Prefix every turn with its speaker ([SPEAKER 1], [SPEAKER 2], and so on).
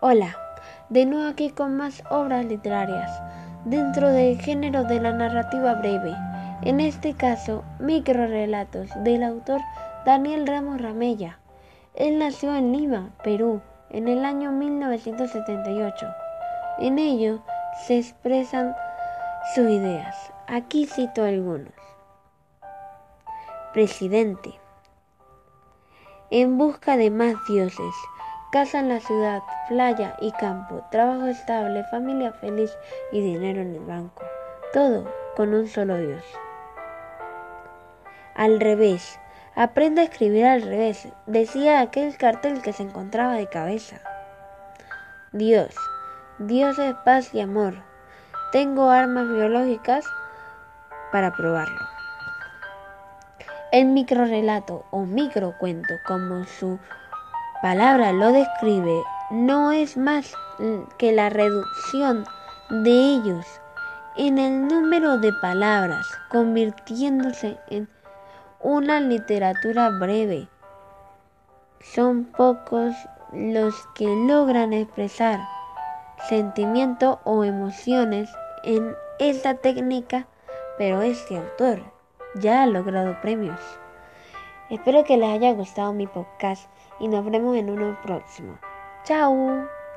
[SPEAKER 1] Hola, de nuevo aquí con más obras literarias dentro del género de la narrativa breve, en este caso microrelatos del autor Daniel Ramos Ramella. Él nació en Lima, Perú, en el año 1978. En ello se expresan sus ideas. Aquí cito algunos. Presidente. En busca de más dioses Casa en la ciudad, playa y campo, trabajo estable, familia feliz y dinero en el banco. Todo con un solo Dios. Al revés. Aprende a escribir al revés, decía aquel cartel que se encontraba de cabeza. Dios. Dios es paz y amor. Tengo armas biológicas para probarlo. El microrelato o microcuento, como su palabra lo describe, no es más que la reducción de ellos en el número de palabras, convirtiéndose en una literatura breve. Son pocos los que logran expresar sentimiento o emociones en esta técnica, pero este autor ya ha logrado premios. Espero que les haya gustado mi podcast y nos vemos en uno próximo. ¡Chao!